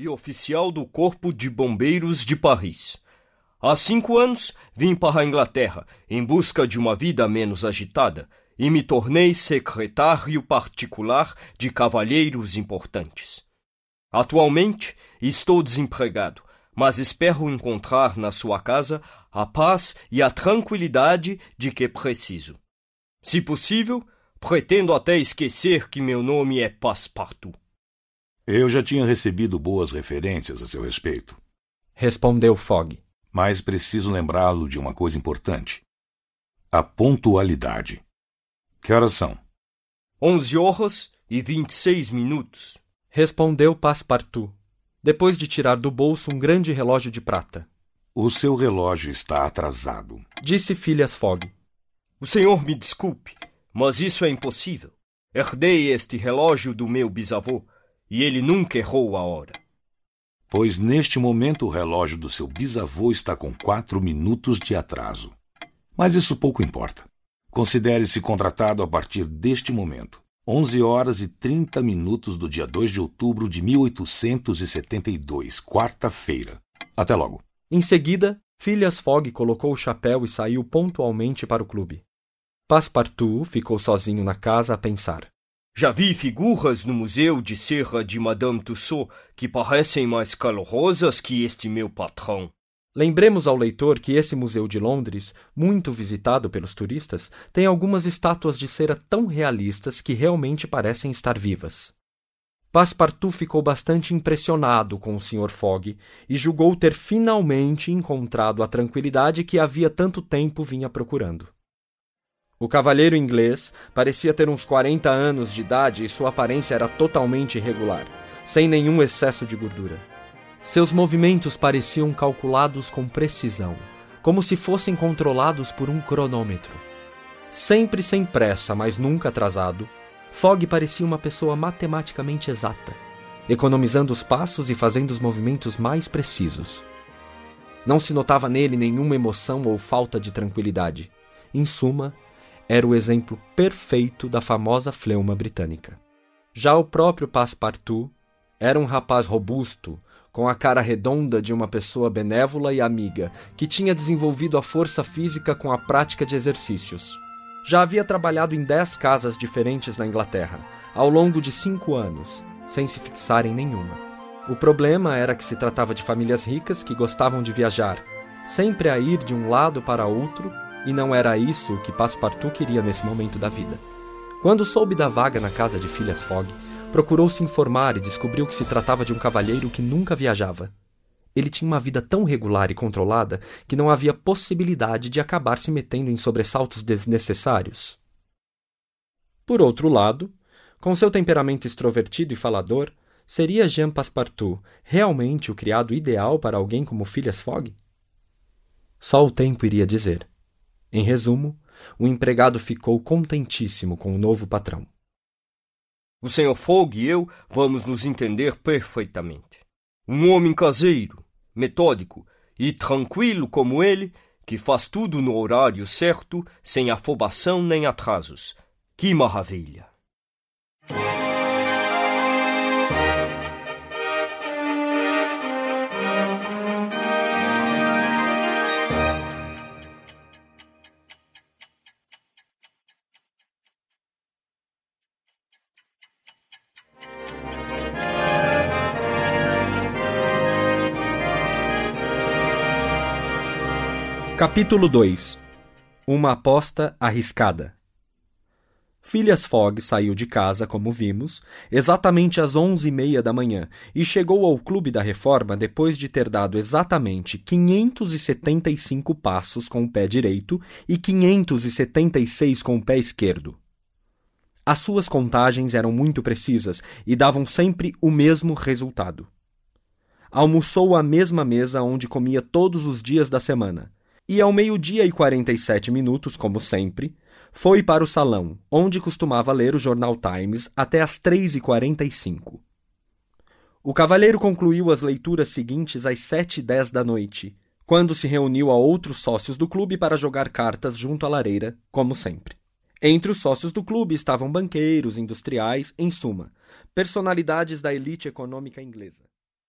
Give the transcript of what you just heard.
e oficial do Corpo de Bombeiros de Paris. Há cinco anos vim para a Inglaterra em busca de uma vida menos agitada e me tornei secretário particular de cavalheiros importantes. Atualmente estou desempregado, mas espero encontrar na sua casa a paz e a tranquilidade de que preciso. Se possível, pretendo até esquecer que meu nome é Passepartout. Eu já tinha recebido boas referências a seu respeito. Respondeu Fogg. Mas preciso lembrá-lo de uma coisa importante: a pontualidade. Que horas são? Onze horas e vinte e seis minutos. Respondeu Passepartout, depois de tirar do bolso um grande relógio de prata. O seu relógio está atrasado. Disse Phileas Fogg. O senhor me desculpe, mas isso é impossível. Herdei este relógio do meu bisavô e ele nunca errou a hora. Pois neste momento o relógio do seu bisavô está com quatro minutos de atraso. Mas isso pouco importa. Considere-se contratado a partir deste momento. 11 horas e 30 minutos do dia 2 de outubro de 1872, quarta-feira. Até logo. Em seguida, Phileas Fogg colocou o chapéu e saiu pontualmente para o clube. Passepartout ficou sozinho na casa a pensar. Já vi figuras no museu de cera de Madame Tussaud que parecem mais calorosas que este meu patrão. Lembremos ao leitor que esse museu de Londres, muito visitado pelos turistas, tem algumas estátuas de cera tão realistas que realmente parecem estar vivas. Passepartout ficou bastante impressionado com o Sr. Fogg e julgou ter finalmente encontrado a tranquilidade que havia tanto tempo vinha procurando. O cavalheiro inglês parecia ter uns 40 anos de idade e sua aparência era totalmente irregular, sem nenhum excesso de gordura. Seus movimentos pareciam calculados com precisão, como se fossem controlados por um cronômetro. Sempre sem pressa, mas nunca atrasado, Fogg parecia uma pessoa matematicamente exata, economizando os passos e fazendo os movimentos mais precisos. Não se notava nele nenhuma emoção ou falta de tranquilidade. Em suma, era o exemplo perfeito da famosa fleuma britânica. Já o próprio Passepartout era um rapaz robusto, com a cara redonda de uma pessoa benévola e amiga, que tinha desenvolvido a força física com a prática de exercícios. Já havia trabalhado em dez casas diferentes na Inglaterra, ao longo de cinco anos, sem se fixar em nenhuma. O problema era que se tratava de famílias ricas que gostavam de viajar, sempre a ir de um lado para outro e não era isso que Passepartout queria nesse momento da vida. Quando soube da vaga na casa de Phileas Fogg, procurou se informar e descobriu que se tratava de um cavalheiro que nunca viajava. Ele tinha uma vida tão regular e controlada que não havia possibilidade de acabar se metendo em sobressaltos desnecessários. Por outro lado, com seu temperamento extrovertido e falador, seria Jean Passepartout realmente o criado ideal para alguém como Phileas Fogg? Só o tempo iria dizer. Em resumo, o empregado ficou contentíssimo com o novo patrão. O Sr. Fogg e eu vamos nos entender perfeitamente. Um homem caseiro, metódico e tranquilo como ele, que faz tudo no horário certo, sem afobação nem atrasos. Que maravilha! Capítulo 2 Uma aposta arriscada Phileas Fogg saiu de casa, como vimos, exatamente às onze e meia da manhã e chegou ao Clube da Reforma depois de ter dado exatamente 575 passos com o pé direito e 576 com o pé esquerdo. As suas contagens eram muito precisas e davam sempre o mesmo resultado. Almoçou à mesma mesa onde comia todos os dias da semana e ao meio-dia e 47 minutos, como sempre, foi para o salão, onde costumava ler o jornal Times até às 3h45. O cavalheiro concluiu as leituras seguintes às 7h10 da noite, quando se reuniu a outros sócios do clube para jogar cartas junto à lareira, como sempre. Entre os sócios do clube estavam banqueiros, industriais, em suma, personalidades da elite econômica inglesa.